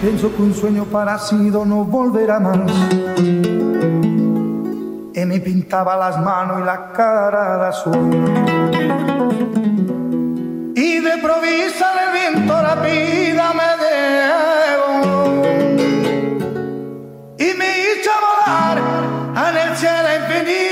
Pienso que un sueño parecido no volverá más. Y me pintaba las manos y la cara de azul. Y de provisa el viento la vida me dejó. Y me hizo volar en el cielo infinito.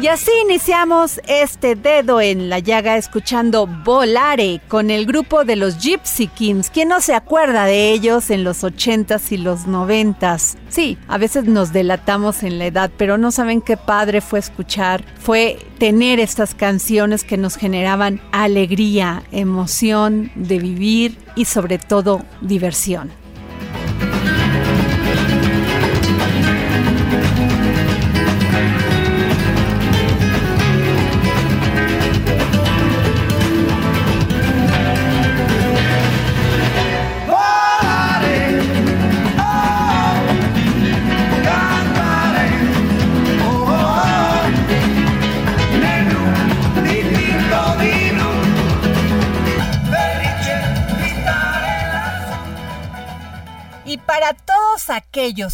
Y así iniciamos este dedo en la llaga escuchando Volare con el grupo de los Gypsy Kings. ¿Quién no se acuerda de ellos en los 80s y los 90s? Sí, a veces nos delatamos en la edad, pero no saben qué padre fue escuchar, fue tener estas canciones que nos generaban alegría, emoción de vivir y sobre todo diversión.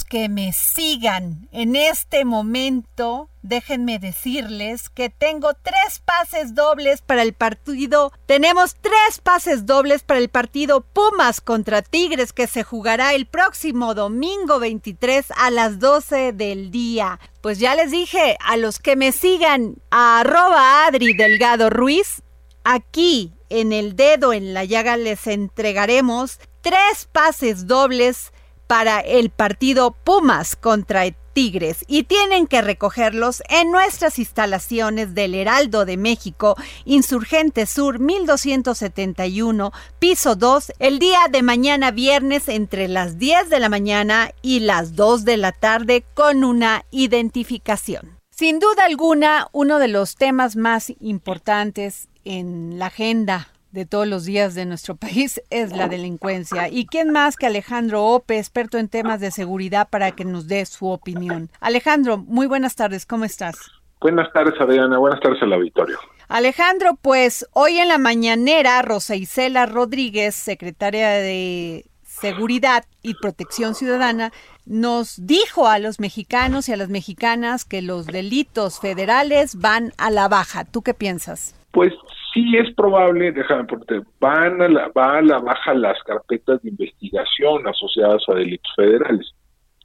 Que me sigan en este momento, déjenme decirles que tengo tres pases dobles para el partido. Tenemos tres pases dobles para el partido Pumas contra Tigres que se jugará el próximo domingo 23 a las 12 del día. Pues ya les dije, a los que me sigan a arroba Adri Delgado Ruiz, Aquí, en el dedo en la llaga, les entregaremos tres pases dobles para el partido Pumas contra Tigres y tienen que recogerlos en nuestras instalaciones del Heraldo de México, Insurgente Sur 1271, piso 2, el día de mañana viernes entre las 10 de la mañana y las 2 de la tarde con una identificación. Sin duda alguna, uno de los temas más importantes en la agenda de todos los días de nuestro país es la delincuencia. ¿Y quién más que Alejandro Ope, experto en temas de seguridad, para que nos dé su opinión? Alejandro, muy buenas tardes, ¿cómo estás? Buenas tardes, Adriana. Buenas tardes al auditorio. Alejandro, pues hoy en la mañanera, Rosa Isela Rodríguez, secretaria de Seguridad y Protección Ciudadana nos dijo a los mexicanos y a las mexicanas que los delitos federales van a la baja. ¿Tú qué piensas? Pues sí es probable, déjame porque van a la, va a la baja las carpetas de investigación asociadas a delitos federales.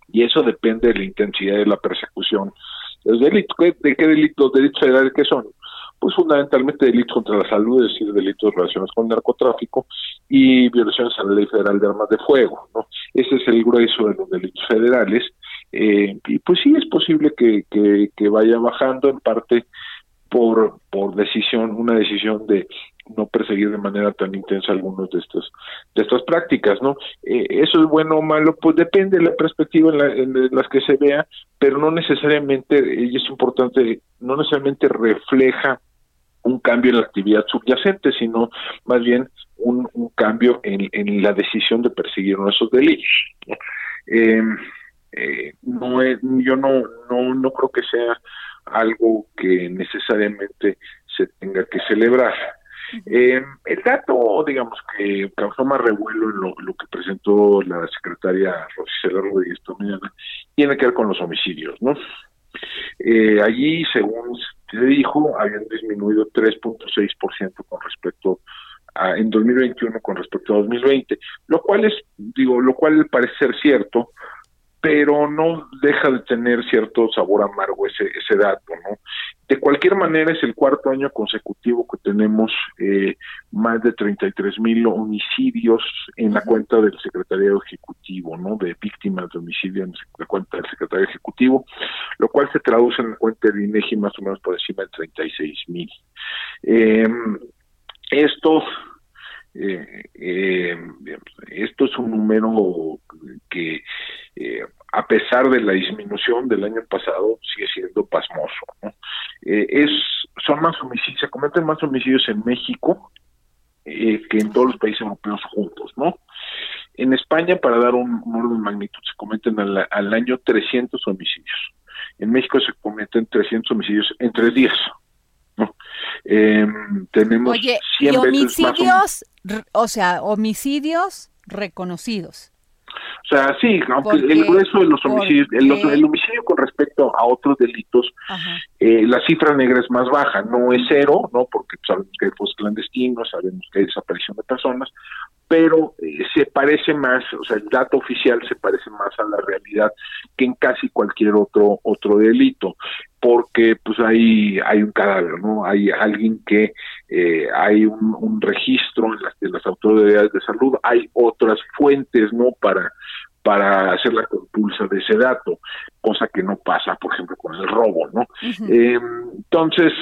Y eso depende de la intensidad de la persecución. Los delitos, ¿de qué delitos? ¿Delitos federales qué son? Pues fundamentalmente delitos contra la salud, es decir, delitos relacionados con narcotráfico y violaciones a la ley federal de armas de fuego, ¿no? Ese es el grueso de los delitos federales. Eh, y pues sí es posible que, que, que vaya bajando en parte por, por decisión, una decisión de no perseguir de manera tan intensa algunos de estos de estas prácticas no eh, eso es bueno o malo pues depende de la perspectiva en, la, las que se vea pero no necesariamente y es importante no necesariamente refleja un cambio en la actividad subyacente sino más bien un, cambio en, la decisión de perseguir esos delitos. Eh, eh, no es, yo no no no creo que sea algo que necesariamente se tenga que celebrar. Eh, el dato, digamos, que causó más revuelo en lo, lo que presentó la secretaria Rosicela Rodríguez esta mañana, tiene que ver con los homicidios, ¿no? Eh, allí, según se dijo, habían disminuido 3.6% con respecto a, en 2021 con respecto a 2020, lo cual es, digo, lo cual parece ser cierto, pero no deja de tener cierto sabor amargo ese, ese dato, ¿no? De cualquier manera es el cuarto año consecutivo que tenemos eh, más de 33 mil homicidios en la cuenta del Secretariado Ejecutivo, ¿no? De víctimas de homicidio en la cuenta del Secretario Ejecutivo, lo cual se traduce en la cuenta de INEGI más o menos por encima de 36 mil. Eh, esto eh, eh, esto es un número que eh, a pesar de la disminución del año pasado sigue siendo pasmoso eh, es son más homicidios se cometen más homicidios en México que en todos los países europeos juntos no en España para dar un, un orden de magnitud se cometen al, al año 300 homicidios. En México se cometen 300 homicidios en tres días ¿no? Eh, tenemos Oye, 100 y veces más homicidios, o sea, homicidios reconocidos. O sea, sí, aunque el grueso de los homicidios, el, homicidio con respecto a otros delitos, eh, la cifra negra es más baja, no es cero, ¿no? Porque sabemos que hay fosas clandestinos, sabemos que hay desaparición de personas, pero eh, se parece más, o sea, el dato oficial se parece más a la realidad que en casi cualquier otro otro delito, porque pues hay hay un cadáver, ¿no? Hay alguien que eh, hay un, un registro en las, de las autoridades de salud, hay otras fuentes, ¿no? Para para hacer la compulsa de ese dato, cosa que no pasa, por ejemplo, con el robo, ¿no? Eh, entonces,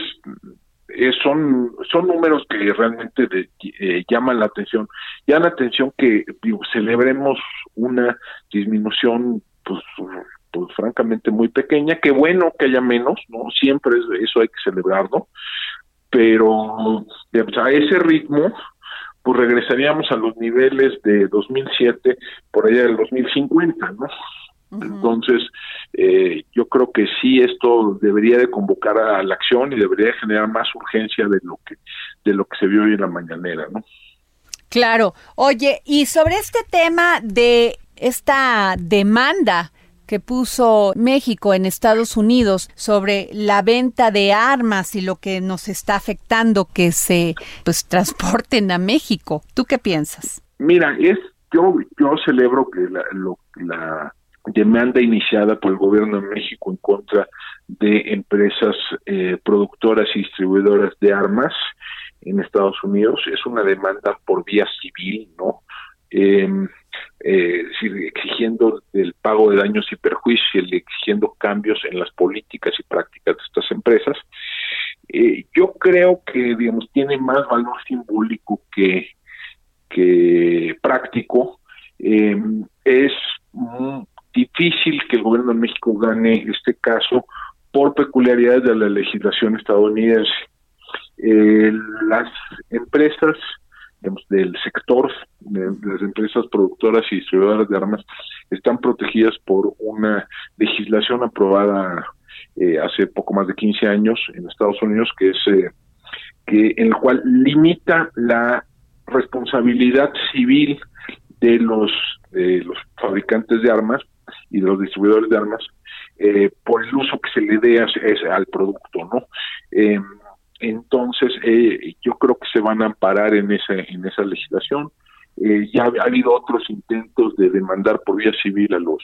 eh, son, son números que realmente de- eh, llaman la atención. Llaman la atención que digo, celebremos una disminución, pues, pues francamente muy pequeña. Qué bueno que haya menos, ¿no? Siempre es- eso hay que celebrarlo. Pero digamos, a ese ritmo, pues regresaríamos a los niveles de 2007 por allá del 2050, ¿no? Entonces, eh, yo creo que sí esto debería de convocar a la acción y debería de generar más urgencia de lo que de lo que se vio hoy en la mañanera, ¿no? Claro. Oye, y sobre este tema de esta demanda que puso México en Estados Unidos sobre la venta de armas y lo que nos está afectando que se pues transporten a México. ¿Tú qué piensas? Mira, es yo yo celebro que la, la demanda iniciada por el gobierno de México en contra de empresas eh, productoras y distribuidoras de armas en Estados Unidos es una demanda por vía civil, ¿no? Eh, eh, exigiendo el pago de daños y perjuicios exigiendo cambios en las políticas y prácticas de estas empresas. Eh, yo creo que, digamos, tiene más valor simbólico que, práctico. Eh, es difícil que el gobierno de México gane este caso por peculiaridades de la legislación estadounidense. Eh, las empresas del sector, de, las empresas productoras y distribuidoras de armas, están protegidas por una legislación aprobada eh, hace poco más de 15 años en Estados Unidos, que es eh, que en el cual limita la responsabilidad civil de los de los fabricantes de armas y de los distribuidores de armas eh, por el uso que se le dé al producto, ¿no? Entonces, eh, yo creo que se van a amparar en esa, en esa legislación. Eh, ya ha habido otros intentos de demandar por vía civil a los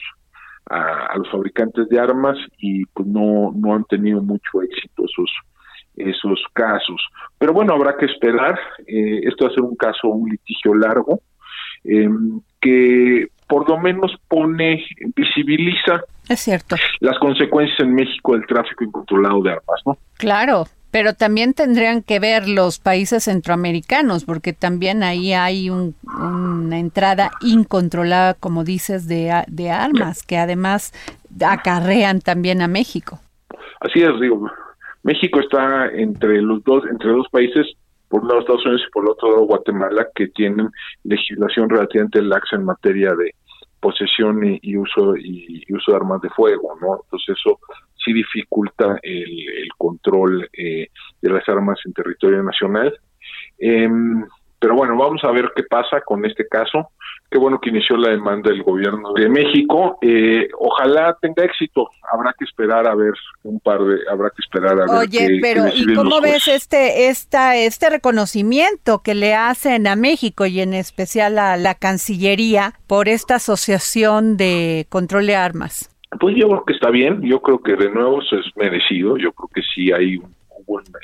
a, los fabricantes de armas y pues no no han tenido mucho éxito esos esos casos. Pero bueno, habrá que esperar. Eh, esto va a ser un caso, un litigio largo, eh, que por lo menos pone, visibiliza es cierto. las consecuencias en México del tráfico incontrolado de armas, ¿no? Claro, pero también tendrían que ver los países centroamericanos, porque también ahí hay una entrada incontrolada, como dices, de, armas, que además acarrean también a México. Así es, digo, México está entre los dos, entre dos países, por un lado Estados Unidos y por el otro lado Guatemala, que tienen legislación relativamente laxa en materia de posesión y, uso y, uso de armas de fuego, ¿no? Entonces eso sí dificulta el, control eh, de las armas en territorio nacional. Eh, pero bueno, vamos a ver qué pasa con este caso. Qué bueno que inició la demanda del gobierno de México. Eh, ojalá tenga éxito. Habrá que esperar a ver un par de, habrá que esperar a ver. Oye, pero ¿y cómo ves este, esta, este reconocimiento que le hacen a México y en especial a la Cancillería por esta asociación de control de armas? Pues yo creo que está bien. Yo creo que de nuevo eso es merecido. Yo creo que sí hay un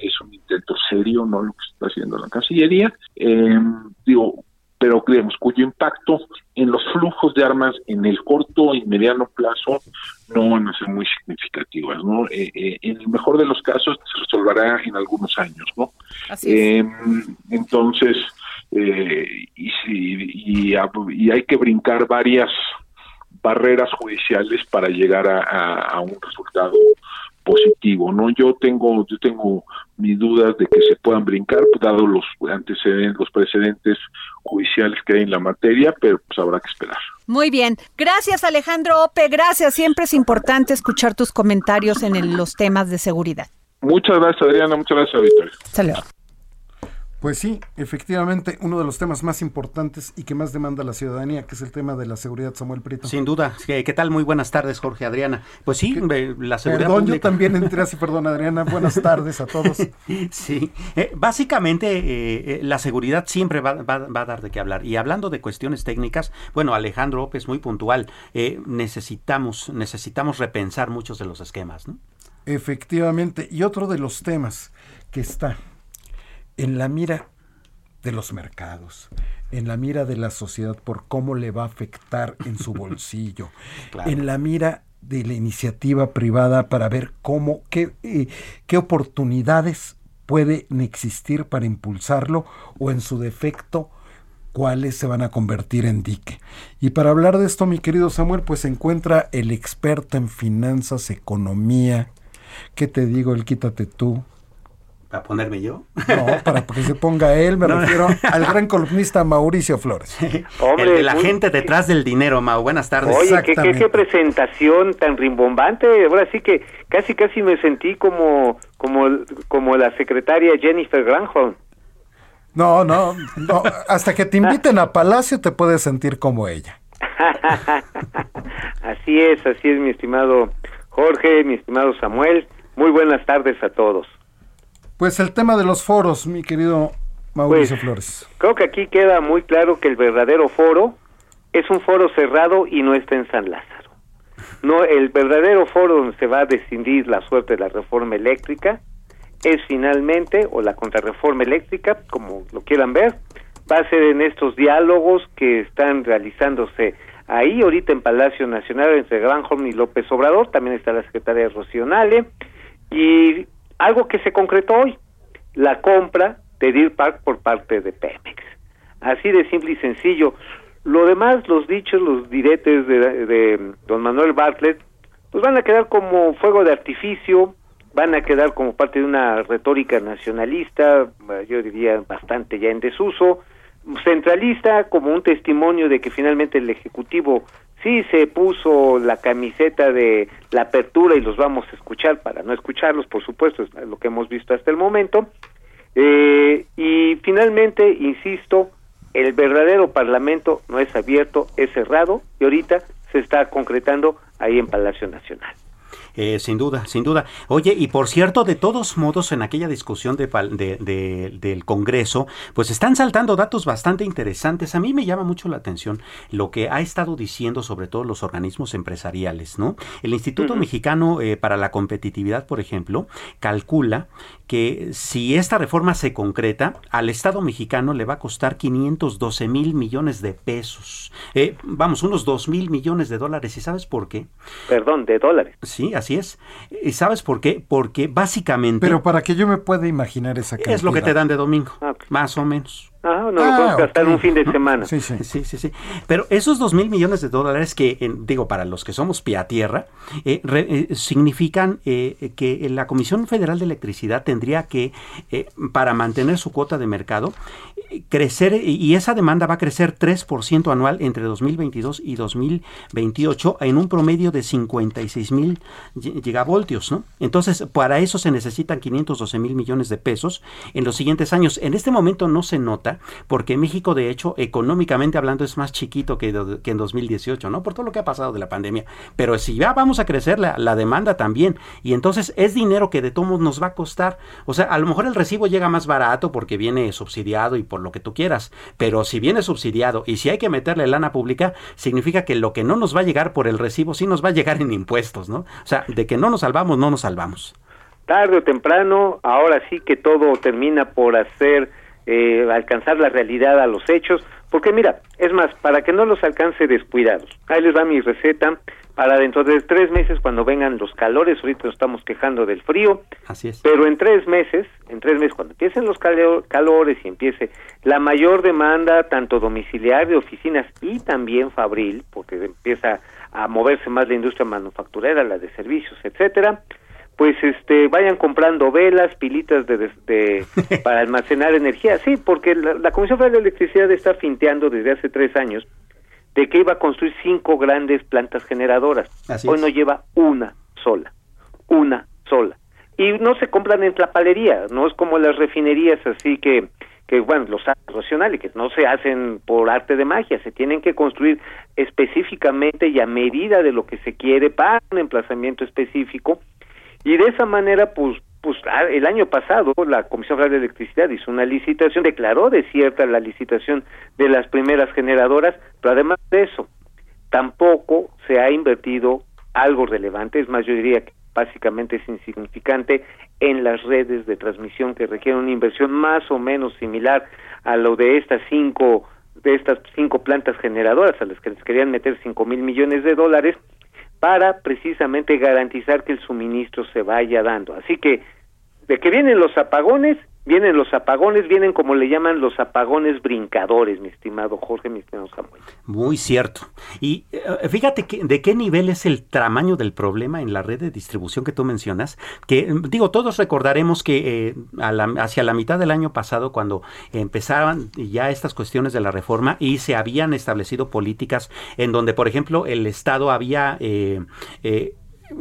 es un intento serio, no lo que está haciendo la Cancillería, eh, digo, pero creemos cuyo impacto en los flujos de armas en el corto y mediano plazo no van a ser muy significativas, ¿no? Eh, eh, en el mejor de los casos se resolverá en algunos años, ¿no? entonces, y, y, y, hay que brincar varias barreras judiciales para llegar a un resultado positivo, ¿no? Yo tengo, yo tengo mis dudas de que se puedan brincar, pues, dado los antecedentes, los precedentes judiciales que hay en la materia, pero pues habrá que esperar. Muy bien. Gracias, Alejandro Ope. Gracias. Siempre es importante escuchar tus comentarios en los temas de seguridad. Muchas gracias, Adriana. Muchas gracias, Victoria. Saludos. Pues sí, efectivamente, uno de los temas más importantes y que más demanda la ciudadanía, que es el tema de la seguridad, Samuel Prieto. Sin duda. ¿Qué, tal? Muy buenas tardes, Jorge Adriana. Pues sí, la seguridad Perdón, yo también entré así, perdón, Adriana. Buenas tardes a todos. sí, eh, básicamente eh, eh, la seguridad siempre va, a dar de qué hablar. Y hablando de cuestiones técnicas, bueno, Alejandro López, muy puntual, necesitamos, necesitamos repensar muchos de los esquemas, ¿no? Efectivamente. Y otro de los temas que está en la mira de los mercados, en la mira de la sociedad por cómo le va a afectar en su bolsillo, en la mira de la iniciativa privada para ver cómo, qué, eh, qué oportunidades pueden existir para impulsarlo o en su defecto cuáles se van a convertir en dique. Y para hablar de esto, mi querido Samuel, pues se encuentra el experto en finanzas, economía, ¿qué te digo? El quítate tú, ¿Para ponerme yo? No, para que se ponga él, me refiero al gran columnista Mauricio Flores. Hombre, el de la gente detrás del dinero, Mau. Buenas tardes. Oye, ¿qué, qué, presentación tan rimbombante. Ahora sí que casi casi me sentí como, como, como la secretaria Jennifer Granholm. No, no, no, hasta que te inviten a Palacio te puedes sentir como ella. así es, así es, mi estimado Jorge, mi estimado Samuel. Muy buenas tardes a todos. Pues el tema de los foros, mi querido Mauricio pues, Flores. Creo que aquí queda muy claro que el verdadero foro es un foro cerrado y no está en San Lázaro. No, el verdadero foro donde se va a decidir la suerte de la reforma eléctrica es finalmente, o la contrarreforma eléctrica, como lo quieran ver, va a ser en estos diálogos que están realizándose ahí, ahorita en Palacio Nacional, entre Granholm y López Obrador, también está la secretaria Rocionale, y algo que se concretó hoy, la compra de Deer Park por parte de Pemex. Así de simple y sencillo. Lo demás, los dichos, los diretes de, de don Manuel Bartlett, pues van a quedar como fuego de artificio, van a quedar como parte de una retórica nacionalista, yo diría bastante ya en desuso, centralista, como un testimonio de que finalmente el Ejecutivo sí se puso la camiseta de la apertura y los vamos a escuchar para no escucharlos, por supuesto, es lo que hemos visto hasta el momento. Eh, y finalmente, insisto, el verdadero Parlamento no es abierto, es cerrado y ahorita se está concretando ahí en Palacio Nacional. Eh, sin duda, sin duda. Oye, y por cierto, de todos modos, en aquella discusión de, de, del Congreso, pues están saltando datos bastante interesantes. A mí me llama mucho la atención lo que ha estado diciendo sobre todo los organismos empresariales, ¿no? El Instituto Mexicano eh, para la Competitividad, por ejemplo, calcula que si esta reforma se concreta, al Estado mexicano le va a costar 512 mil millones de pesos. Eh, vamos, unos 2 mil millones de dólares. ¿Y sabes por qué? Perdón, de dólares. Sí, así es. ¿Y sabes por qué? Porque básicamente... Pero para que yo me pueda imaginar esa cantidad. Es lo que te dan de domingo, ah, más o menos. Ah, no, ah, gastar un fin de semana. Sí, sí, sí, sí, Pero esos dos mil millones de dólares que, digo, para los que somos pie a tierra, eh, eh, significan eh, que la Comisión Federal de Electricidad tendría que, para mantener su cuota de mercado, crecer, y esa demanda va a crecer 3% anual entre 2022 y 2028 en un promedio de 56 mil gigavoltios, ¿no? Entonces, para eso se necesitan 512 mil millones de pesos en los siguientes años. En este momento no se nota porque México, de hecho, económicamente hablando, es más chiquito que, en 2018, ¿no? Por todo lo que ha pasado de la pandemia. Pero si ya vamos a crecer la, demanda también, y entonces es dinero que de todos nos va a costar. O sea, a lo mejor el recibo llega más barato porque viene subsidiado y por lo que tú quieras, pero si viene subsidiado y si hay que meterle lana pública, significa que lo que no nos va a llegar por el recibo sí nos va a llegar en impuestos, ¿no? O sea, de que no nos salvamos, no nos salvamos tarde o temprano, ahora sí que todo termina por hacer eh, alcanzar la realidad a los hechos, porque mira, es más, para que no los alcance descuidados, ahí les va mi receta para dentro de tres meses cuando vengan los calores, ahorita nos estamos quejando del frío, Así es. pero en tres meses, en tres meses cuando empiecen los calores y empiece la mayor demanda tanto domiciliar de oficinas y también fabril, porque empieza a moverse más la industria manufacturera, la de servicios, etcétera, pues este vayan comprando velas, pilitas de, para almacenar energía. Sí, porque la, Comisión Federal de Electricidad está finteando desde hace tres años de que iba a construir cinco grandes plantas generadoras. Hoy no lleva una sola, una sola. Y no se compran en la palería, no es como las refinerías así que que bueno, los racionales que no se hacen por arte de magia, se tienen que construir específicamente y a medida de lo que se quiere para un emplazamiento específico y de esa manera, pues, pues el año pasado la Comisión Federal de Electricidad hizo una licitación, declaró desierta la licitación de las primeras generadoras, pero además de eso, tampoco se ha invertido algo relevante, es más, yo diría que básicamente es insignificante en las redes de transmisión que requieren una inversión más o menos similar a lo de estas cinco de estas cinco plantas generadoras a las que les querían meter cinco mil millones de dólares para precisamente garantizar que el suministro se vaya dando. Así que de que vienen los apagones, vienen los apagones, vienen como le llaman los apagones brincadores, mi estimado Jorge, mi estimado Samuel. Muy cierto. Y eh, fíjate que, de qué nivel es el tamaño del problema en la red de distribución que tú mencionas, que digo, todos recordaremos que eh, hacia la mitad del año pasado, cuando empezaban ya estas cuestiones de la reforma y se habían establecido políticas en donde, por ejemplo, el Estado había... Eh,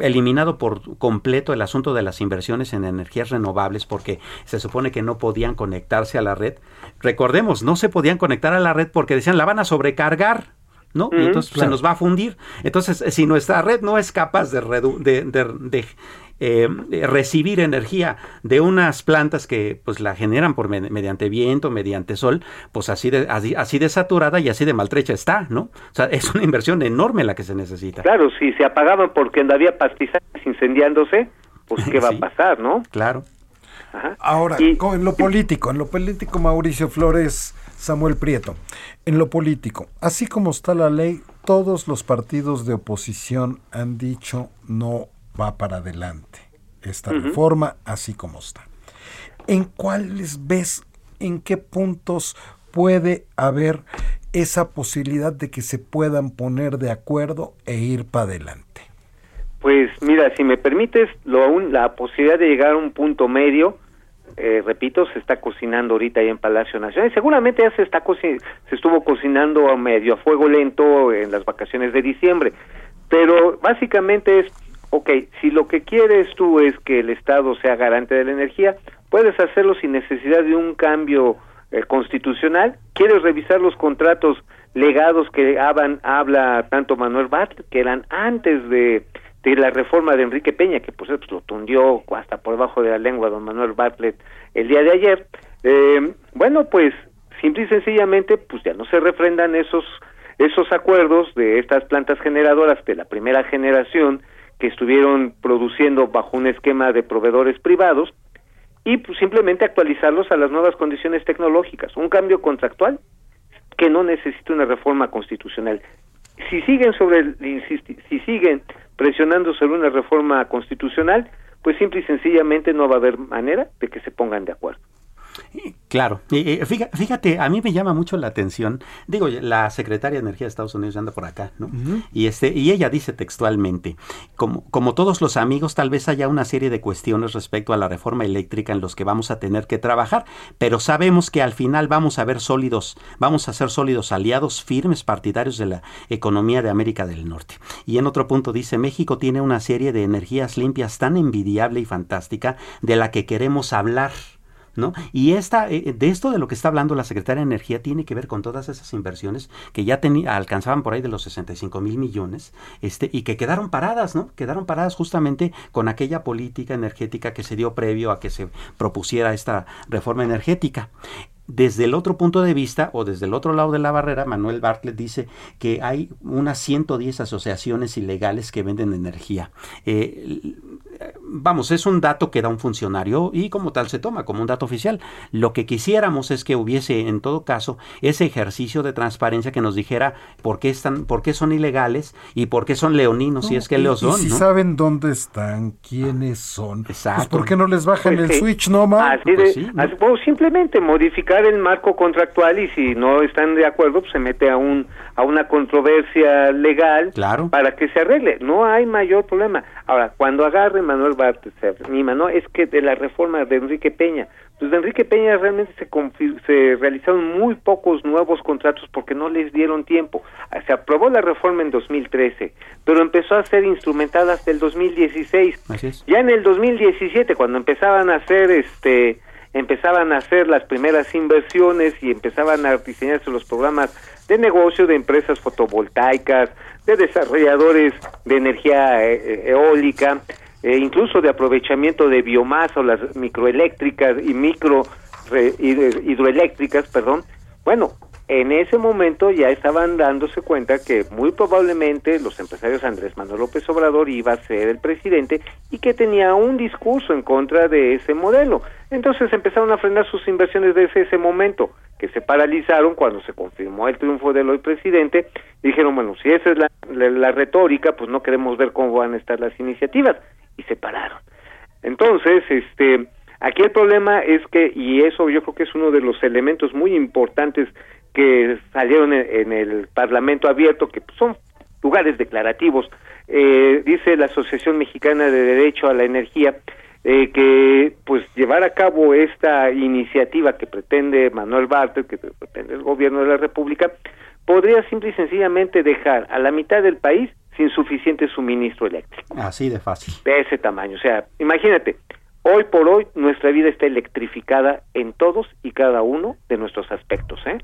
eliminado por completo el asunto de las inversiones en energías renovables porque se supone que no podían conectarse a la red. Recordemos, no se podían conectar a la red porque decían la van a sobrecargar. ¿no? y entonces se nos va a fundir. Entonces, si nuestra red no es capaz de, de, de, eh, recibir energía de unas plantas que pues la generan por mediante viento, mediante sol, pues así de, así, de saturada y así de maltrecha está, ¿no? O sea, es una inversión enorme la que se necesita. Claro, si se apagaban porque había pastizales incendiándose, pues qué va a pasar, ¿no? Claro. Ahora, en lo político, en lo político, Mauricio Flores, Samuel Prieto, en lo político, así como está la ley, todos los partidos de oposición han dicho no va para adelante esta reforma así como está. ¿En cuáles ves, en qué puntos puede haber esa posibilidad de que se puedan poner de acuerdo e ir para adelante? Pues mira, si me permites, lo, la posibilidad de llegar a un punto medio, eh, repito, se está cocinando ahorita ahí en Palacio Nacional. Seguramente ya se está se estuvo cocinando a medio a fuego lento en las vacaciones de diciembre, pero básicamente es ok, si lo que quieres tú es que el Estado sea garante de la energía, puedes hacerlo sin necesidad de un cambio eh, constitucional, quiere revisar los contratos legados que hablan, habla tanto Manuel Bartlett, que eran antes de, de la reforma de Enrique Peña, que por cierto lo tundió hasta por debajo de la lengua don Manuel Bartlett el día de ayer. Eh, bueno, pues simple y sencillamente, pues ya no se refrendan esos esos acuerdos de estas plantas generadoras de la primera generación que estuvieron produciendo bajo un esquema de proveedores privados y pues, simplemente actualizarlos a las nuevas condiciones tecnológicas, un cambio contractual que no necesita una reforma constitucional. Si siguen sobre el, si siguen presionando sobre una reforma constitucional, pues simple y sencillamente no va a haber manera de que se pongan de acuerdo. Claro, fíjate, a mí me llama mucho la atención, digo, la secretaria de Energía de Estados Unidos anda por acá, ¿no? Y este y ella dice textualmente, como, como todos los amigos, tal vez haya una serie de cuestiones respecto a la reforma eléctrica en los que vamos a tener que trabajar, pero sabemos que al final vamos a ver sólidos, vamos a ser sólidos aliados firmes partidarios de la economía de América del Norte. Y en otro punto dice, México tiene una serie de energías limpias tan envidiable y fantástica de la que queremos hablar ¿no? Y esta, eh, de esto de lo que está hablando la Secretaria de Energía tiene que ver con todas esas inversiones que ya alcanzaban por ahí de los 65 mil millones este, y que quedaron paradas, ¿no? Quedaron paradas justamente con aquella política energética que se dio previo a que se propusiera esta reforma energética. Desde el otro punto de vista o desde el otro lado de la barrera, Manuel Bartlett dice que hay unas 110 asociaciones ilegales que venden energía. Eh, vamos, es un dato que da un funcionario y como tal se toma como un dato oficial. Lo que quisiéramos es que hubiese en todo caso ese ejercicio de transparencia que nos dijera por qué están, por qué son ilegales y por qué son leoninos, si es que lo son. si saben dónde están, quiénes son, pues, Exacto. ¿por qué no les bajan pues el switch, no más? Pues o simplemente modificar el marco contractual y si no están de acuerdo, pues se mete a un a una controversia legal claro. para que se arregle. No hay mayor problema. Ahora, cuando agarre Manuel Bartes, se anima, ¿no? Es que de la reforma de Enrique Peña, pues de Enrique Peña realmente se, se realizaron muy pocos nuevos contratos porque no les dieron tiempo. Se aprobó la reforma en 2013, pero empezó a ser instrumentada hasta el 2016. Ya en el 2017, cuando empezaban a hacer este empezaban a hacer las primeras inversiones y empezaban a diseñarse los programas de negocio de empresas fotovoltaicas, de desarrolladores de energía eh, eh, eólica, e incluso de aprovechamiento de biomasa o las microeléctricas y micro hidroeléctricas, perdón. Bueno, en ese momento ya estaban dándose cuenta que muy probablemente los empresarios Andrés Manuel López Obrador iba a ser el presidente y que tenía un discurso en contra de ese modelo. Entonces empezaron a frenar sus inversiones desde ese momento, que se paralizaron cuando se confirmó el triunfo del hoy presidente. Dijeron, bueno, si esa es la, la retórica, pues no queremos ver cómo van a estar las iniciativas. Y se pararon. Entonces, este, aquí el problema es que, y eso yo creo que es uno de los elementos muy importantes que salieron en, el Parlamento Abierto, que son lugares declarativos. Eh, dice la Asociación Mexicana de Derecho a la Energía eh, que pues llevar a cabo esta iniciativa que pretende Manuel Bartel, que pretende el gobierno de la República, podría simple y sencillamente dejar a la mitad del país sin suficiente suministro eléctrico. Así de fácil. De ese tamaño. O sea, imagínate, hoy por hoy nuestra vida está electrificada en todos y cada uno de nuestros aspectos, ¿eh?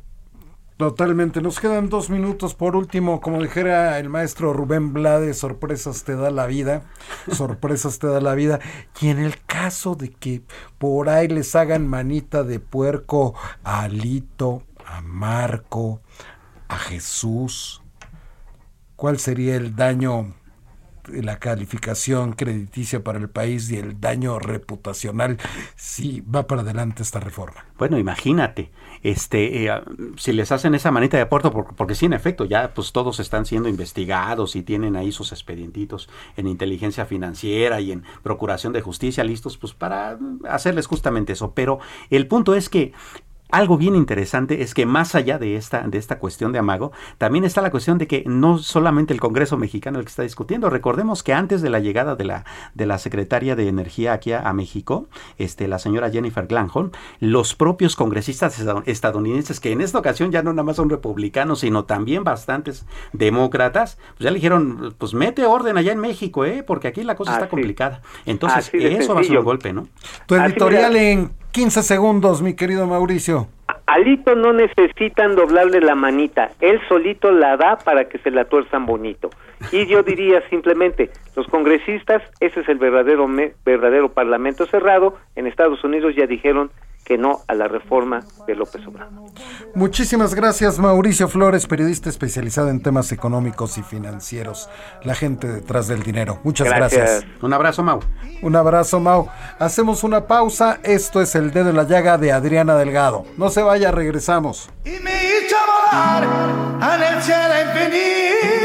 Totalmente. Nos quedan dos minutos. Por último, como dijera el maestro Rubén Blades, sorpresas te da la vida. Sorpresas te da la vida. Y en el caso de que por ahí les hagan manita de puerco a Alito, a Marco, a Jesús, ¿cuál sería el daño la calificación crediticia para el país y el daño reputacional si va para adelante esta reforma. Bueno, imagínate, este, eh, si les hacen esa manita de aporto, porque, sí, en efecto, ya pues todos están siendo investigados y tienen ahí sus expedientitos en inteligencia financiera y en procuración de justicia listos, pues para hacerles justamente eso. Pero el punto es que algo bien interesante es que más allá de esta, de esta cuestión de amago, también está la cuestión de que no solamente el Congreso mexicano el que está discutiendo, recordemos que antes de la llegada de la, de la secretaria de Energía aquí a, México, este, la señora Jennifer Glanholm, los propios congresistas estadounidenses, que en esta ocasión ya no nada más son republicanos, sino también bastantes demócratas, pues ya le dijeron, pues mete orden allá en México, ¿eh? porque aquí la cosa está complicada. Entonces, eso va a ser un golpe, ¿no? Tu editorial en 15 segundos, mi querido Mauricio. Alito no necesitan doblarle la manita, él solito la da para que se la tuerzan bonito. Y yo diría simplemente, los congresistas, ese es el verdadero verdadero parlamento cerrado, en Estados Unidos ya dijeron que no a la reforma de López Obrador. Muchísimas gracias Mauricio Flores, periodista especializado en temas económicos y financieros, la gente detrás del dinero. Muchas gracias. Un abrazo Mau. Un abrazo Mau. Hacemos una pausa, esto es El Dedo en la Llaga de Adriana Delgado. No se vaya, regresamos. Y me hizo volar al el cielo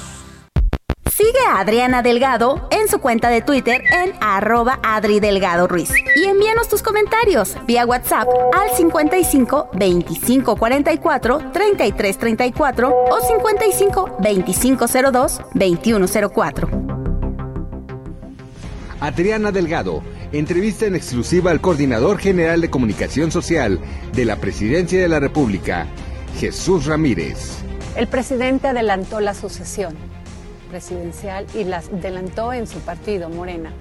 Sigue a Adriana Delgado en su cuenta de Twitter en arroba Adri Delgado Ruiz. Y envíanos tus comentarios vía WhatsApp al 55 25 44 33 34 o 55 25 02 21 04. Adriana Delgado, entrevista en exclusiva al coordinador general de comunicación social de la Presidencia de la República, Jesús Ramírez. El presidente adelantó la sucesión presidencial y las adelantó en su partido, Morena.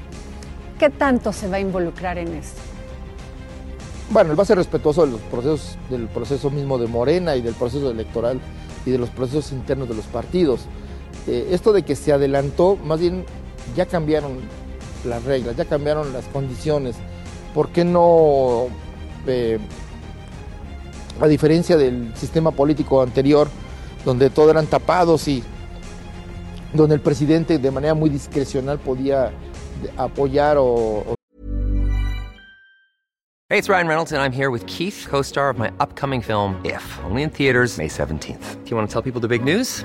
¿Qué tanto se va a involucrar en esto? Bueno, él va a ser respetuoso de los procesos, del proceso mismo de Morena y del proceso electoral y de los procesos internos de los partidos. Eh, esto de que se adelantó, más bien ya cambiaron las reglas, ya cambiaron las condiciones. ¿Por qué no, eh, a diferencia del sistema político anterior, donde todo eran tapados y donde el presidente de manera muy discrecional podía apoyar o, Hey, it's Ryan Reynolds and I'm here with Keith, co-star of my upcoming film If, only in theaters May 17th. Do you want to tell people the big news?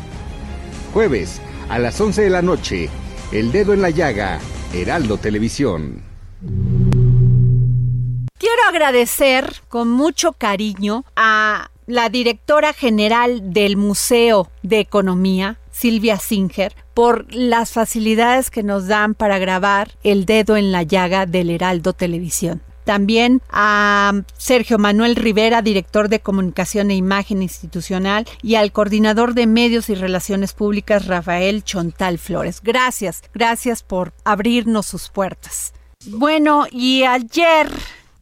Jueves a las 11 de la noche, El Dedo en la Llaga, Heraldo Televisión. Quiero agradecer con mucho cariño a la directora general del Museo de Economía, Silvia Singer, por las facilidades que nos dan para grabar El Dedo en la Llaga del Heraldo Televisión. También a Sergio Manuel Rivera, director de Comunicación e Imagen Institucional, y al coordinador de Medios y Relaciones Públicas, Rafael Chontal Flores. Gracias, gracias por abrirnos sus puertas. Bueno, y ayer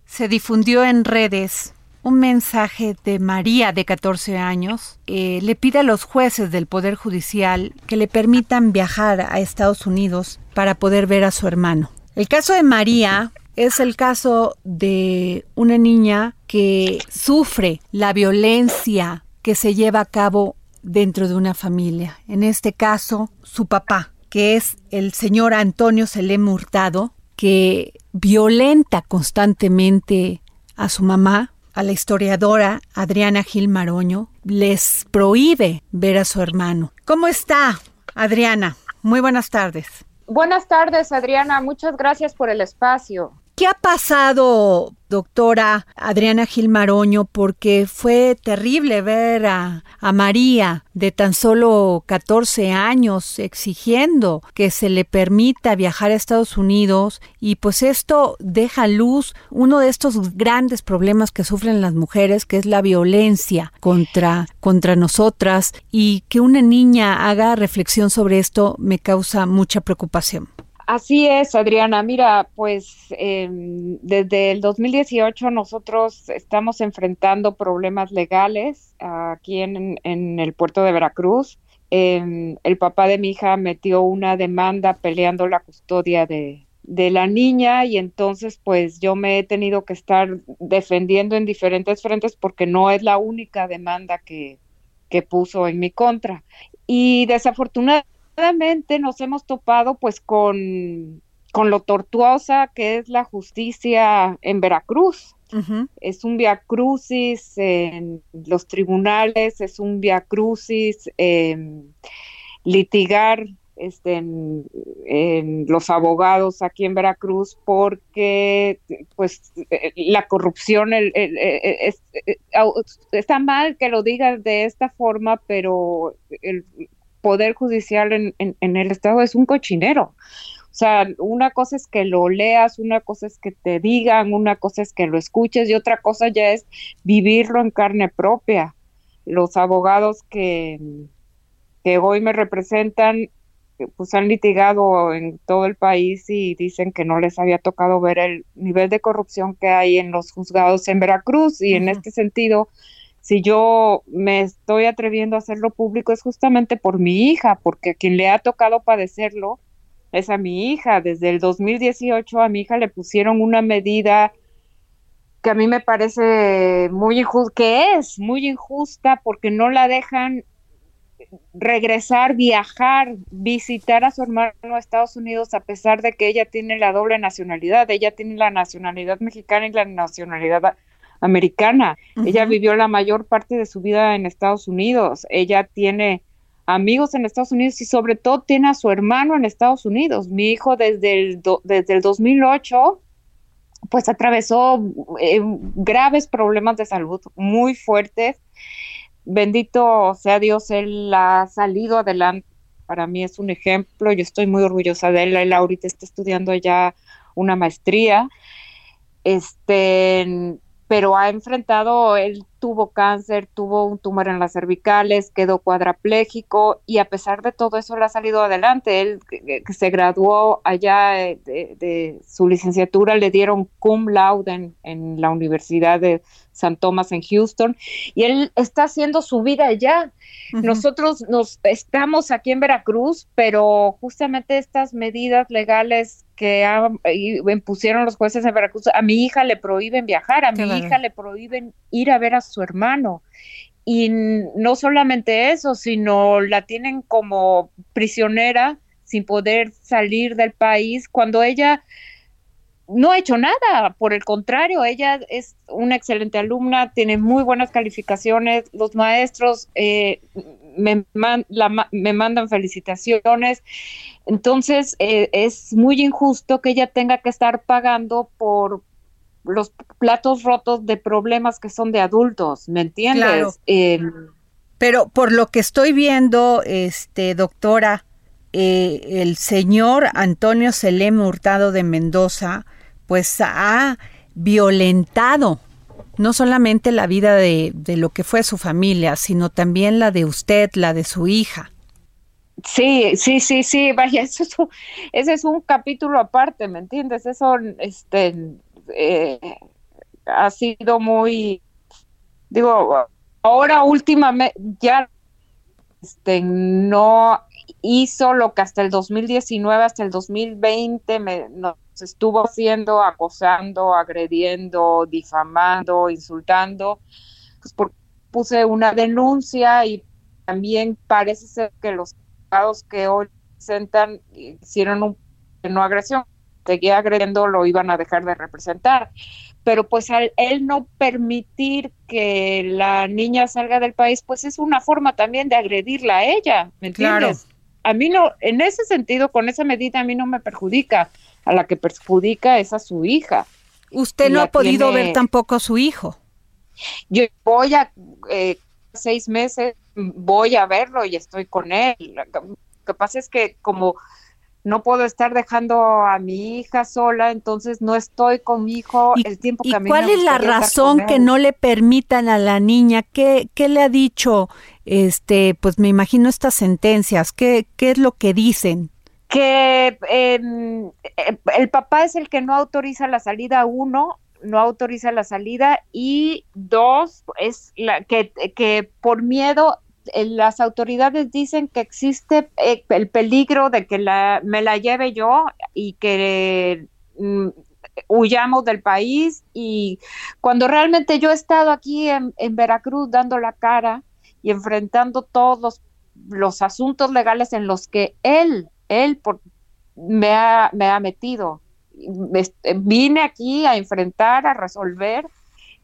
se difundió en redes un mensaje de María de 14 años. Eh, le pide a los jueces del Poder Judicial que le permitan viajar a Estados Unidos para poder ver a su hermano. El caso de María es el caso de una niña que sufre la violencia que se lleva a cabo dentro de una familia. En este caso, su papá, que es el señor Antonio Selem Hurtado, que violenta constantemente a su mamá, a la historiadora Adriana Gil Maroño, les prohíbe ver a su hermano. ¿Cómo está, Adriana? Muy buenas tardes. Buenas tardes, Adriana. Muchas gracias por el espacio. ¿Qué ha pasado, doctora Adriana Gil Maroño? Porque fue terrible ver a, a, María de tan solo 14 años exigiendo que se le permita viajar a Estados Unidos y pues esto deja luz uno de estos grandes problemas que sufren las mujeres, que es la violencia contra, contra nosotras y que una niña haga reflexión sobre esto me causa mucha preocupación. Así es, Adriana. Mira, pues eh, desde el 2018 nosotros estamos enfrentando problemas legales aquí en, el puerto de Veracruz. Eh, el papá de mi hija metió una demanda peleando la custodia de, de la niña y entonces pues yo me he tenido que estar defendiendo en diferentes frentes porque no es la única demanda que, que puso en mi contra. Y desafortunadamente nos hemos topado pues con, con lo tortuosa que es la justicia en Veracruz. Es un via crucis en los tribunales, es un via crucis litigar este, en, los abogados aquí en Veracruz porque pues la corrupción está mal que lo digas de esta forma, pero el, poder judicial en, en, el Estado es un cochinero. O sea, una cosa es que lo leas, una cosa es que te digan, una cosa es que lo escuches y otra cosa ya es vivirlo en carne propia. Los abogados que, que hoy me representan pues han litigado en todo el país y dicen que no les había tocado ver el nivel de corrupción que hay en los juzgados en Veracruz y en este sentido si yo me estoy atreviendo a hacerlo público es justamente por mi hija, porque a quien le ha tocado padecerlo es a mi hija. Desde el 2018 a mi hija le pusieron una medida que a mí me parece muy injusta, que es muy injusta porque no la dejan regresar, viajar, visitar a su hermano a Estados Unidos a pesar de que ella tiene la doble nacionalidad, ella tiene la nacionalidad mexicana y la nacionalidad americana. Ella vivió la mayor parte de su vida en Estados Unidos. Ella tiene amigos en Estados Unidos y sobre todo tiene a su hermano en Estados Unidos. Mi hijo desde el, desde el 2008 pues atravesó eh, graves problemas de salud muy fuertes. Bendito sea Dios, él ha salido adelante. Para mí es un ejemplo. Yo estoy muy orgullosa de él. Él ahorita está estudiando ya una maestría. Este, pero ha enfrentado, él tuvo cáncer, tuvo un tumor en las cervicales, quedó cuadraplégico y a pesar de todo eso le ha salido adelante. Él se graduó allá de, su licenciatura, le dieron cum laude en, la Universidad de San Tomás en Houston y él está haciendo su vida allá. Nosotros nos estamos aquí en Veracruz, pero justamente estas medidas legales que impusieron los jueces en Veracruz, a mi hija le prohíben viajar, a mi hija le prohíben ir a ver a su hermano. Y no solamente eso, sino la tienen como prisionera sin poder salir del país cuando ella no ha hecho nada, por el contrario, ella es una excelente alumna, tiene muy buenas calificaciones, los maestros eh, me, me, mandan felicitaciones, entonces eh, es muy injusto que ella tenga que estar pagando por los platos rotos de problemas que son de adultos, ¿me entiendes? Em, Pero por lo que estoy viendo, este doctora, eh, el señor Antonio Selem Hurtado de Mendoza, pues ha violentado no solamente la vida de, lo que fue su familia, sino también la de usted, la de su hija. Sí, sí, sí, sí, vaya, eso es un, ese es un capítulo aparte, ¿me entiendes? Eso este, eh, ha sido muy, digo, ahora últimamente ya este, no hizo lo que hasta el 2019, hasta el 2020 me, nos estuvo haciendo, acosando, agrediendo, difamando, insultando, pues porque puse una denuncia y también parece ser que los abogados que hoy presentan hicieron un no agresión, seguía agrediendo, lo iban a dejar de representar. Pero pues al él no permitir que la niña salga del país, pues es una forma también de agredirla a ella, ¿me entiendes? A mí no, en ese sentido, con esa medida a mí no me perjudica. a la que perjudica es a su hija. Usted no ha podido tiene- ver tampoco a su hijo. Yo voy a eh, seis meses, voy a verlo y estoy con él. Lo que pasa es que como no puedo estar dejando a mi hija sola, entonces no estoy con mi hijo el tiempo que ¿Y a mí cuál me es la razón que no le permitan a la niña? ¿Qué, qué le ha dicho? Este, pues me imagino estas sentencias. ¿Qué, qué es lo que dicen? que em, eh, el papá es el que no autoriza la salida uno no autoriza la salida y dos es la que, que por miedo las autoridades dicen que existe eh, el peligro de que la, me la lleve yo y que mm, huyamos del país y cuando realmente yo he estado aquí en, Veracruz dando la cara y enfrentando todos los, asuntos legales en los que él, él por, me, ha, me ha metido. Vine aquí a enfrentar, a resolver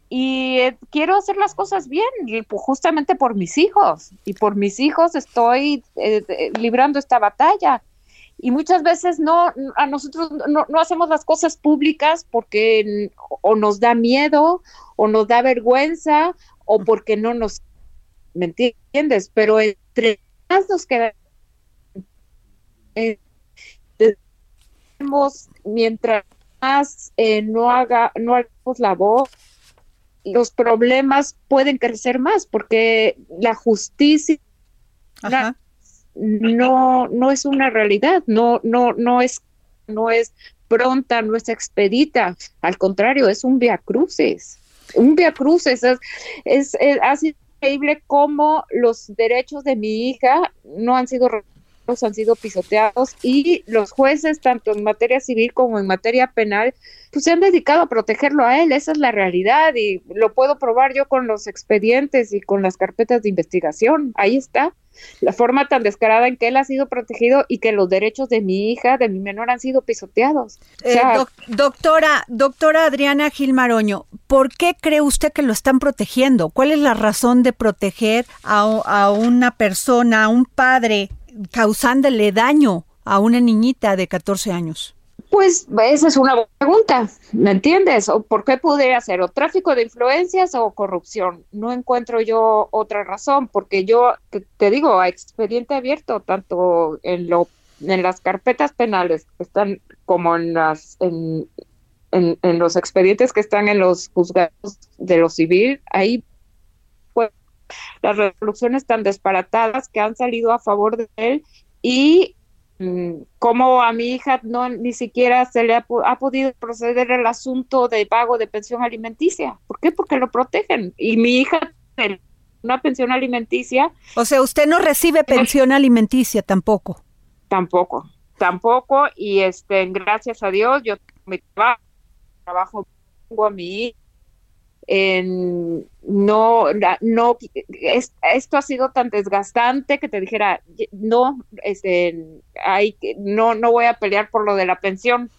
y eh, quiero hacer las cosas bien, y pu- justamente por mis hijos. Y por mis hijos estoy eh, eh, librando esta batalla. Y muchas veces no, a nosotros no, no hacemos las cosas públicas porque o nos da miedo, o nos da vergüenza, o porque no nos, ¿me entiendes? Pero entre más nos queda, eh, mientras más eh, no haga, no hagamos la voz, los problemas pueden crecer más porque la justicia no no es una realidad, no no no es no es pronta, no es expedita, al contrario, es un via crucis. Un via crucis es, es, es- ha sido increíble cómo los derechos de mi hija no han sido han sido pisoteados y los jueces, tanto en materia civil como en materia penal, pues se han dedicado a protegerlo a él, esa es la realidad y lo puedo probar yo con los expedientes y con las carpetas de investigación, ahí está la forma tan descarada en que él ha sido protegido y que los derechos de mi hija, de mi menor, han sido pisoteados. O Eh, doc- doctora, doctora Adriana Gil Maroño, ¿por qué cree usted que lo están protegiendo? ¿Cuál es la razón de proteger a, a una persona, a un padre, causándole daño a una niñita de 14 años? Pues esa es una pregunta, ¿me entiendes? ¿O por qué pudiera ser o tráfico de influencias o corrupción? No encuentro yo otra razón, porque yo te, digo, a expediente abierto, tanto en lo en las carpetas penales que están como en las en, en, en los expedientes que están en los juzgados de lo civil, ahí las resoluciones tan disparatadas que han salido a favor de él y mm, como a mi hija no ni siquiera se le ha, ha podido proceder el asunto de pago de pensión alimenticia. ¿Por qué? Porque lo protegen. Y mi hija tiene una pensión alimenticia O sea, usted no recibe pensión alimenticia tampoco. tampoco, tampoco y este gracias a Dios yo mi trabajo, trabajo tengo a mi hija en no no es- esto ha sido tan desgastante que te dijera no este hay no no voy a pelear por lo de la pensión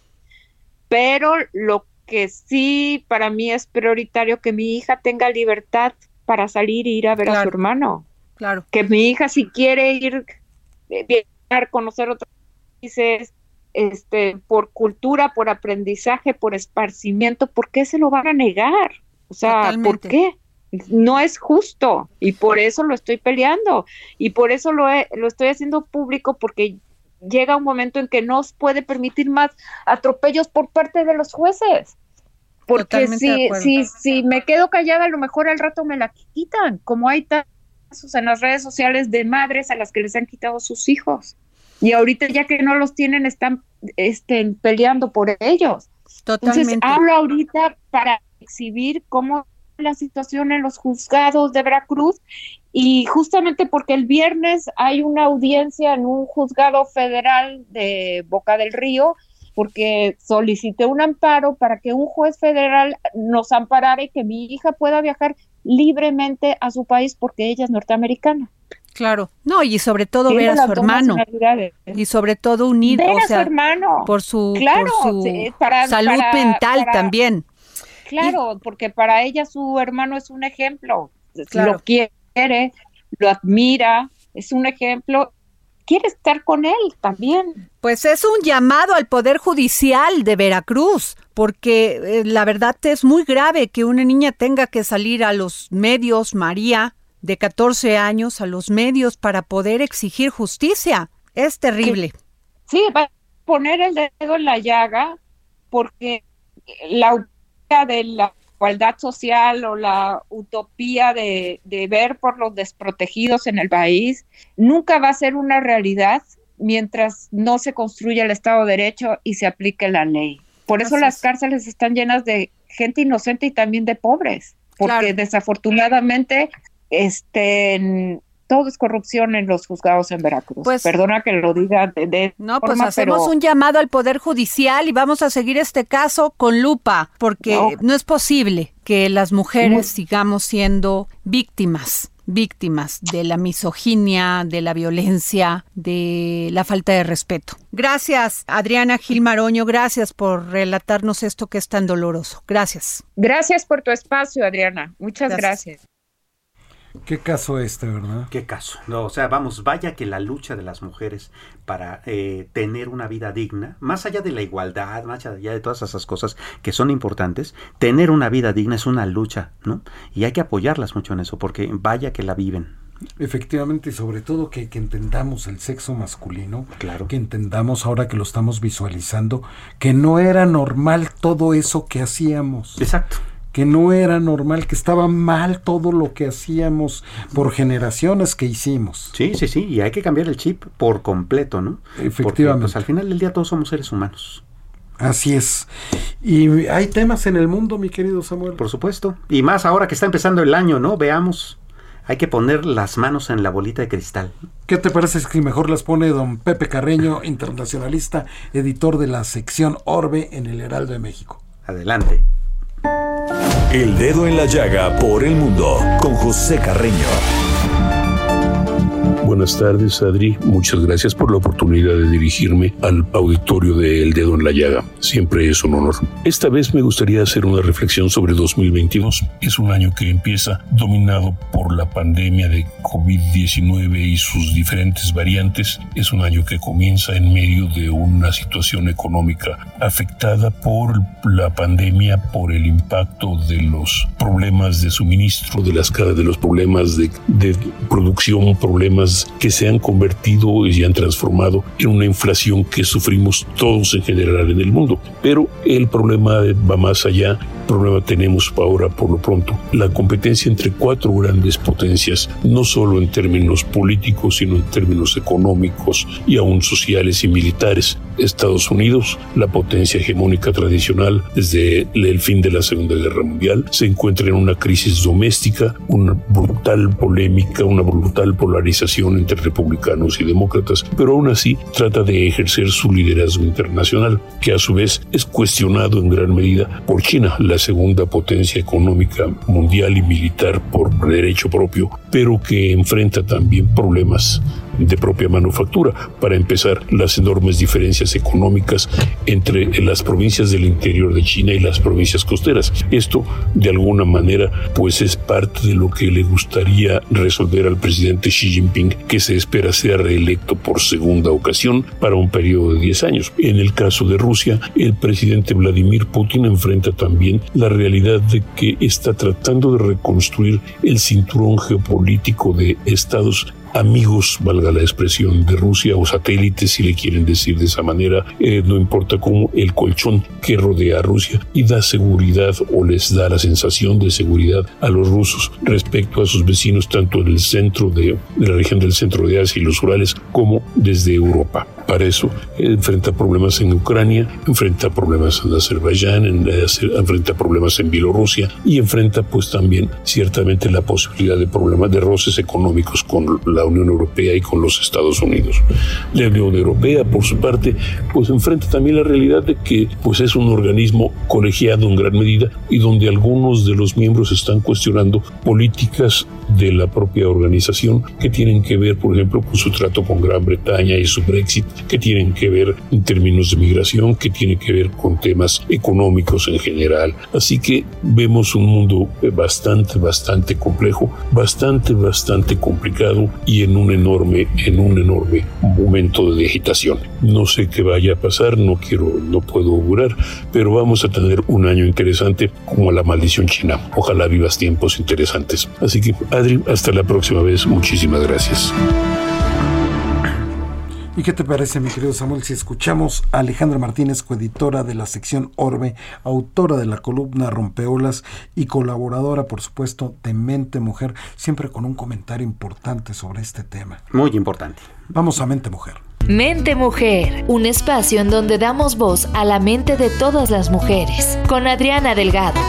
pero lo que sí para mí es prioritario que mi hija tenga libertad para salir e ir a ver a su hermano Claro. que mi hija si quiere ir eh, viajar, conocer otros países, este, por cultura, por aprendizaje, por esparcimiento, ¿por qué se lo van a negar? O sea, ¿por qué? No es justo y por eso lo estoy peleando y por eso lo, he- lo estoy haciendo público porque llega un momento en que no os puede permitir más atropellos por parte de los jueces. Porque si, si, si me quedo callada, a lo mejor al rato me la quitan, como hay casos en las redes sociales de madres a las que les han quitado sus hijos. Y ahorita ya que no los tienen, están este, peleando por ellos. Entonces, hablo ahorita para exhibir cómo la situación en los juzgados de Veracruz y justamente porque el viernes hay una audiencia en un juzgado federal de Boca del Río porque solicité un amparo para que un juez federal nos amparara y que mi hija pueda viajar libremente a su país porque ella es norteamericana. Claro. No, y sobre todo ver a su hermano. Y sobre todo unir, Ver o a su sea, hermano. por su, Claro, por su sí, para- salud para- mental para- también. Claro, porque para ella su hermano es un ejemplo. Claro. Lo quiere, lo admira, es un ejemplo quiere estar con él también. Pues es un llamado al Poder Judicial de Veracruz, porque eh, la verdad es muy grave que una niña tenga que salir a los medios, María, de 14 años, a los medios para poder exigir justicia. Es terrible. Sí, va a poner el dedo en la llaga porque la de la igualdad social o la utopía de, de ver por los desprotegidos en el país nunca va a ser una realidad mientras no se construya el Estado de Derecho y se aplique la ley. Por eso Así las es. cárceles están llenas de gente inocente y también de pobres, porque desafortunadamente este todo es corrupción en los juzgados en Veracruz. Pues- Perdona que lo diga de, de No, pues forma, hacemos pero- un llamado al Poder Judicial y vamos a seguir este caso con lupa, porque no, No. es posible que las mujeres sigamos siendo víctimas víctimas de la misoginia, de la violencia, de la falta de respeto. Gracias, Adriana Gil Maroño, gracias por relatarnos esto que es tan doloroso. Gracias. Gracias por tu espacio, Adriana. Muchas Gracias. gracias. Qué caso este, ¿verdad? Qué caso. No, o sea, vamos, vaya que la lucha de las mujeres para eh, tener una vida digna, más allá de la igualdad, más allá de todas esas cosas que son importantes, tener una vida digna es una lucha, ¿no? Y hay que apoyarlas mucho en eso, porque vaya que la viven. Efectivamente, y sobre todo que, que entendamos el sexo masculino, Claro. que entendamos ahora que lo estamos visualizando, que no era normal todo eso que hacíamos. Exacto. Que no era normal, que estaba mal todo lo que hacíamos por generaciones que hicimos. Sí, sí, sí, y hay que cambiar el chip por completo, ¿no? Porque, Efectivamente. pues al final del día todos somos seres humanos. Así es. Y hay temas en el mundo, mi querido Samuel. Por supuesto. Y más ahora que está empezando el año, ¿no? Veamos. Hay que poner las manos en la bolita de cristal. ¿Qué te parece si mejor las pone don Pepe Carreño, internacionalista, editor de la sección Orbe en el Heraldo de México? Adelante. El dedo en la llaga por el mundo con José Carreño. Buenas tardes, Adri. Muchas gracias por la oportunidad de dirigirme al auditorio de El Dedo en la Llaga. Siempre es un honor. Esta vez me gustaría hacer una reflexión sobre 2022. Es un año que empieza dominado por la pandemia de COVID-19 y sus diferentes variantes. Es un año que comienza en medio de una situación económica afectada por la pandemia, por el impacto de los problemas de suministro, de las de los problemas de, de producción, problemas que se han convertido y han transformado en una inflación que sufrimos todos en general en el mundo. Pero el problema va más allá. El problema tenemos ahora, por lo pronto, la competencia entre cuatro grandes potencias, no solo en términos políticos, sino en términos económicos y aún sociales y militares. Estados Unidos, la potencia hegemónica tradicional desde el fin de la Segunda Guerra Mundial, se encuentra en una crisis doméstica, una brutal polémica, una brutal polarización entre republicanos y demócratas, pero aún así trata de ejercer su liderazgo internacional, que a su vez es cuestionado en gran medida por China, la segunda potencia económica mundial y militar por derecho propio, pero que enfrenta también problemas de propia manufactura. Para empezar, las enormes diferencias económicas entre las provincias del interior de China y las provincias costeras. Esto, de alguna manera, pues es parte de lo que le gustaría resolver al presidente Xi Jinping, que se espera sea reelecto por segunda ocasión para un periodo de 10 años. En el caso de Rusia, el presidente Vladimir Putin enfrenta también la realidad de que está tratando de reconstruir el cinturón geopolítico de estados amigos, valga la expresión, de Rusia o satélites, si le quieren decir de esa manera, eh, no importa cómo, el colchón que rodea a Rusia y da seguridad o les da la sensación de seguridad a los rusos respecto a sus vecinos, tanto en el centro de, de la región del centro de Asia y los Urales, como desde Europa. Para eso enfrenta problemas en Ucrania, enfrenta problemas en Azerbaiyán, en, eh, enfrenta problemas en Bielorrusia y enfrenta pues también ciertamente la posibilidad de problemas de roces económicos con la Unión Europea y con los Estados Unidos. La Unión Europea, por su parte, pues enfrenta también la realidad de que pues es un organismo colegiado en gran medida y donde algunos de los miembros están cuestionando políticas de la propia organización que tienen que ver, por ejemplo, con su trato con Gran Bretaña y su Brexit, que tienen que ver en términos de migración, que tienen que ver con temas económicos en general. Así que vemos un mundo bastante, bastante complejo, bastante, bastante complicado y en un enorme, en un enorme momento de agitación. No sé qué vaya a pasar, no quiero, no puedo augurar, pero vamos a tener un año interesante como la maldición china. Ojalá vivas tiempos interesantes. Así que, Adri, hasta la próxima vez. Muchísimas gracias. ¿Y qué te parece, mi querido Samuel, si escuchamos a Alejandra Martínez, coeditora de la sección Orbe, autora de la columna Rompeolas y colaboradora, por supuesto, de Mente Mujer, siempre con un comentario importante sobre este tema? Muy importante. Vamos a Mente Mujer. Mente Mujer, un espacio en donde damos voz a la mente de todas las mujeres, con Adriana Delgado.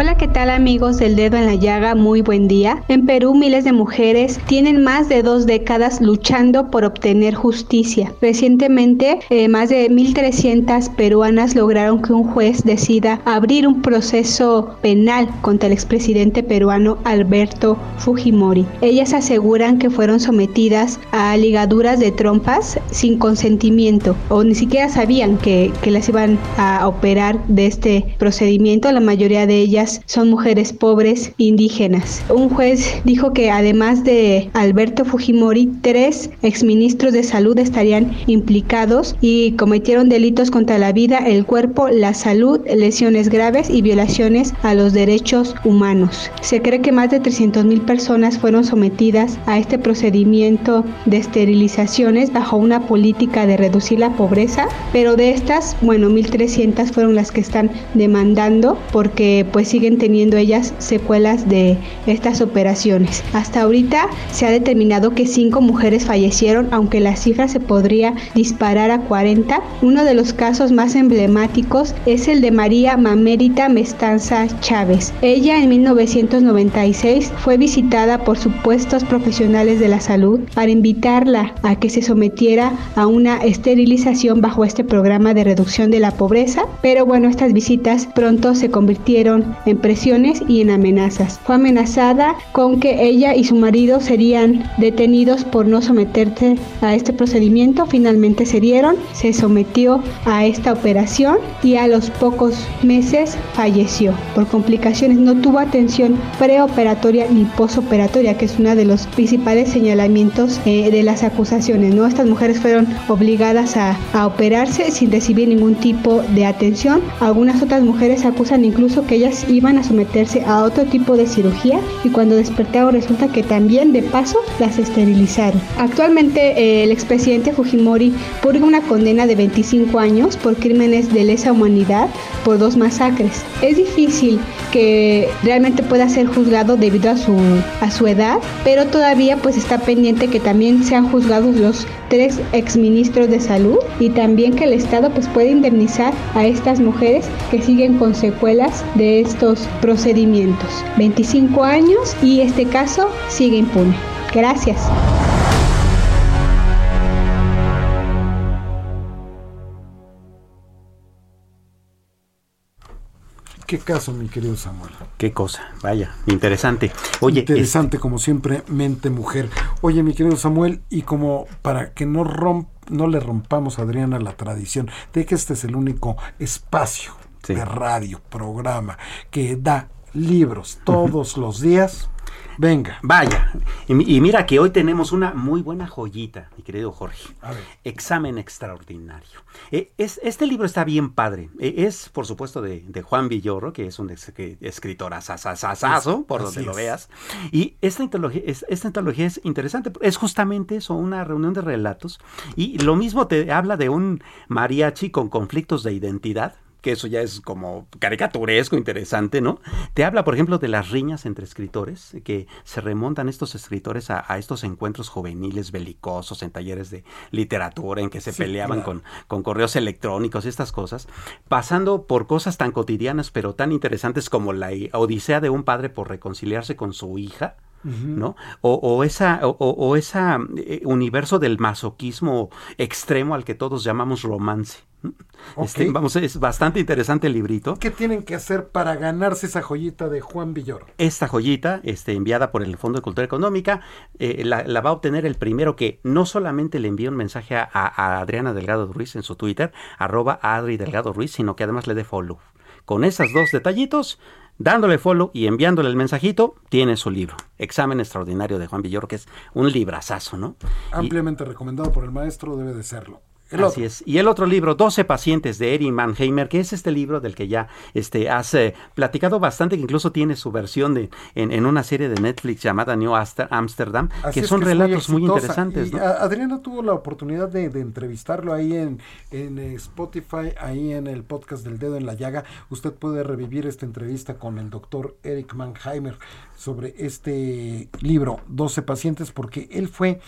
Hola, ¿qué tal amigos del dedo en la llaga? Muy buen día. En Perú miles de mujeres tienen más de dos décadas luchando por obtener justicia. Recientemente, eh, más de 1.300 peruanas lograron que un juez decida abrir un proceso penal contra el expresidente peruano Alberto Fujimori. Ellas aseguran que fueron sometidas a ligaduras de trompas sin consentimiento o ni siquiera sabían que, que las iban a operar de este procedimiento. La mayoría de ellas son mujeres pobres indígenas. Un juez dijo que además de Alberto Fujimori, tres exministros de salud estarían implicados y cometieron delitos contra la vida, el cuerpo, la salud, lesiones graves y violaciones a los derechos humanos. Se cree que más de 300 mil personas fueron sometidas a este procedimiento de esterilizaciones bajo una política de reducir la pobreza, pero de estas, bueno, 1.300 fueron las que están demandando porque pues siguen teniendo ellas secuelas de estas operaciones. Hasta ahorita se ha determinado que cinco mujeres fallecieron, aunque la cifra se podría disparar a 40. Uno de los casos más emblemáticos es el de María Mamérita Mestanza Chávez. Ella en 1996 fue visitada por supuestos profesionales de la salud para invitarla a que se sometiera a una esterilización bajo este programa de reducción de la pobreza, pero bueno, estas visitas pronto se convirtieron en presiones y en amenazas. Fue amenazada con que ella y su marido serían detenidos por no someterse a este procedimiento. Finalmente se dieron, se sometió a esta operación y a los pocos meses falleció por complicaciones. No tuvo atención preoperatoria ni posoperatoria, que es uno de los principales señalamientos eh, de las acusaciones. ¿no? Estas mujeres fueron obligadas a, a operarse sin recibir ningún tipo de atención. Algunas otras mujeres acusan incluso que ellas a someterse a otro tipo de cirugía y cuando despertaron resulta que también de paso las esterilizaron. Actualmente eh, el expresidente Fujimori purga una condena de 25 años por crímenes de lesa humanidad por dos masacres. Es difícil que realmente pueda ser juzgado debido a su, a su edad, pero todavía pues está pendiente que también sean juzgados los tres exministros de salud y también que el Estado pues puede indemnizar a estas mujeres que siguen con secuelas de estos procedimientos. 25 años y este caso sigue impune. Gracias. Qué caso, mi querido Samuel. Qué cosa, vaya, interesante. Oye, interesante como siempre, mente mujer. Oye, mi querido Samuel, y como para que no romp, no le rompamos a Adriana la tradición de que este es el único espacio sí. de radio, programa que da libros todos los días. Venga. Vaya. Y, y, mira que hoy tenemos una muy buena joyita, mi querido Jorge. Examen extraordinario. Eh, es, este libro está bien padre. Eh, es, por supuesto, de, de, Juan Villorro, que es un ex, que, escritor asasasazo, por donde lo veas. Y esta antología, es, esta antología es interesante. Es justamente eso, una reunión de relatos. Y lo mismo te habla de un mariachi con conflictos de identidad que eso ya es como caricaturesco, interesante, ¿no? Te habla, por ejemplo, de las riñas entre escritores, que se remontan estos escritores a, a estos encuentros juveniles belicosos en talleres de literatura, en que se sí, peleaban claro. con, con correos electrónicos y estas cosas, pasando por cosas tan cotidianas, pero tan interesantes como la odisea de un padre por reconciliarse con su hija, ¿no? O, o esa, o, o esa eh, universo del masoquismo extremo al que todos llamamos romance. Este, vamos, es bastante interesante el librito. ¿Qué tienen que hacer para ganarse esa joyita de Juan Villoro? Esta joyita, este, enviada por el Fondo de Cultura Económica, eh, la, la, va a obtener el primero que no solamente le envíe un mensaje a, a, Adriana Delgado Ruiz en su Twitter, arroba Adri Delgado Ruiz, sino que además le dé follow. Con esos dos detallitos, dándole follow y enviándole el mensajito, tiene su libro. Examen extraordinario de Juan Villoro, que es un librazazo, ¿no? Ampliamente recomendado por el maestro, debe de serlo. El Así otro. es. Y el otro libro, 12 pacientes de Erin Mannheimer, que es este libro del que ya este, has eh, platicado bastante, que incluso tiene su versión de, en, en una serie de Netflix llamada New Amsterdam, Así que son que relatos muy, muy, interesantes. Y ¿no? Adriana tuvo la oportunidad de, de entrevistarlo ahí en, en, Spotify, ahí en el podcast del dedo en la llaga. Usted puede revivir esta entrevista con el doctor Eric Mannheimer sobre este libro, 12 pacientes, porque él fue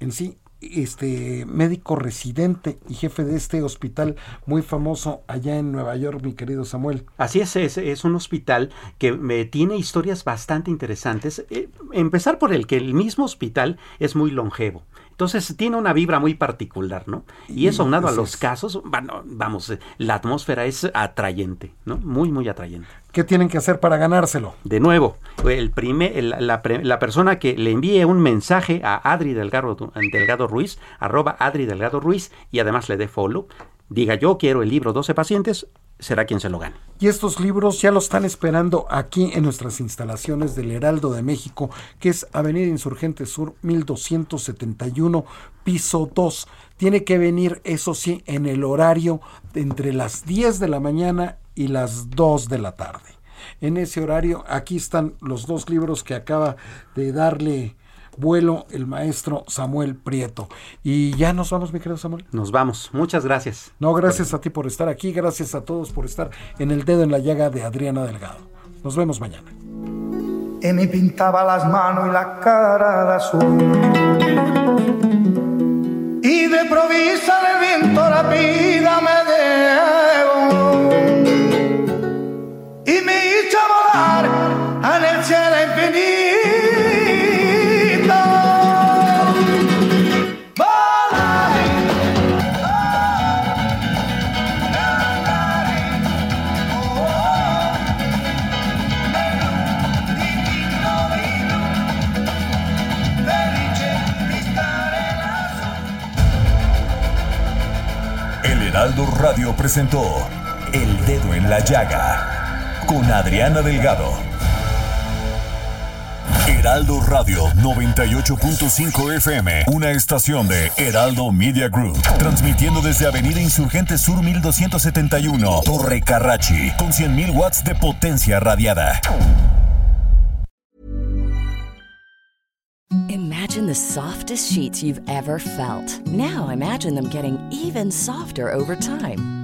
en sí este médico residente y jefe de este hospital muy famoso allá en Nueva York, mi querido Samuel. Así es, es, es un hospital que eh, tiene historias bastante interesantes. Eh, empezar por el que el mismo hospital es muy longevo. Entonces tiene una vibra muy particular, ¿no? Y eso aunado a los casos, bueno, vamos, la atmósfera es atrayente, ¿no? Muy, muy atrayente. ¿Qué tienen que hacer para ganárselo? De nuevo, el primer, el, la, la, persona que le envíe un mensaje a Adri Delgado, Delgado Ruiz, arroba Adri Delgado Ruiz, y además le dé follow, diga yo quiero el libro 12 pacientes, será quien se lo gane. Y estos libros ya lo están esperando aquí en nuestras instalaciones del Heraldo de México, que es Avenida Insurgente Sur 1271, piso 2. Tiene que venir, eso sí, en el horario entre las 10 de la mañana y las 2 de la tarde. En ese horario, aquí están los dos libros que acaba de darle vuelo el maestro Samuel Prieto. Y ya nos vamos, mi querido Samuel. Nos vamos. Muchas gracias. No, gracias a ti por estar aquí. Gracias a todos por estar en el dedo en la llaga de Adriana Delgado. Nos vemos mañana. Y me pintaba las manos y la cara de azul. Y de provisa el viento la vida me debo. Y me hizo volar en el cielo infinito. Presentó El Dedo en la Llaga con Adriana Delgado. Heraldo Radio 98.5 FM, una estación de Heraldo Media Group, transmitiendo desde Avenida Insurgente Sur 1271, Torre Carrachi, con 100.000 watts de potencia radiada. Imagine the softest sheets you've ever felt. Now imagine them getting even softer over time.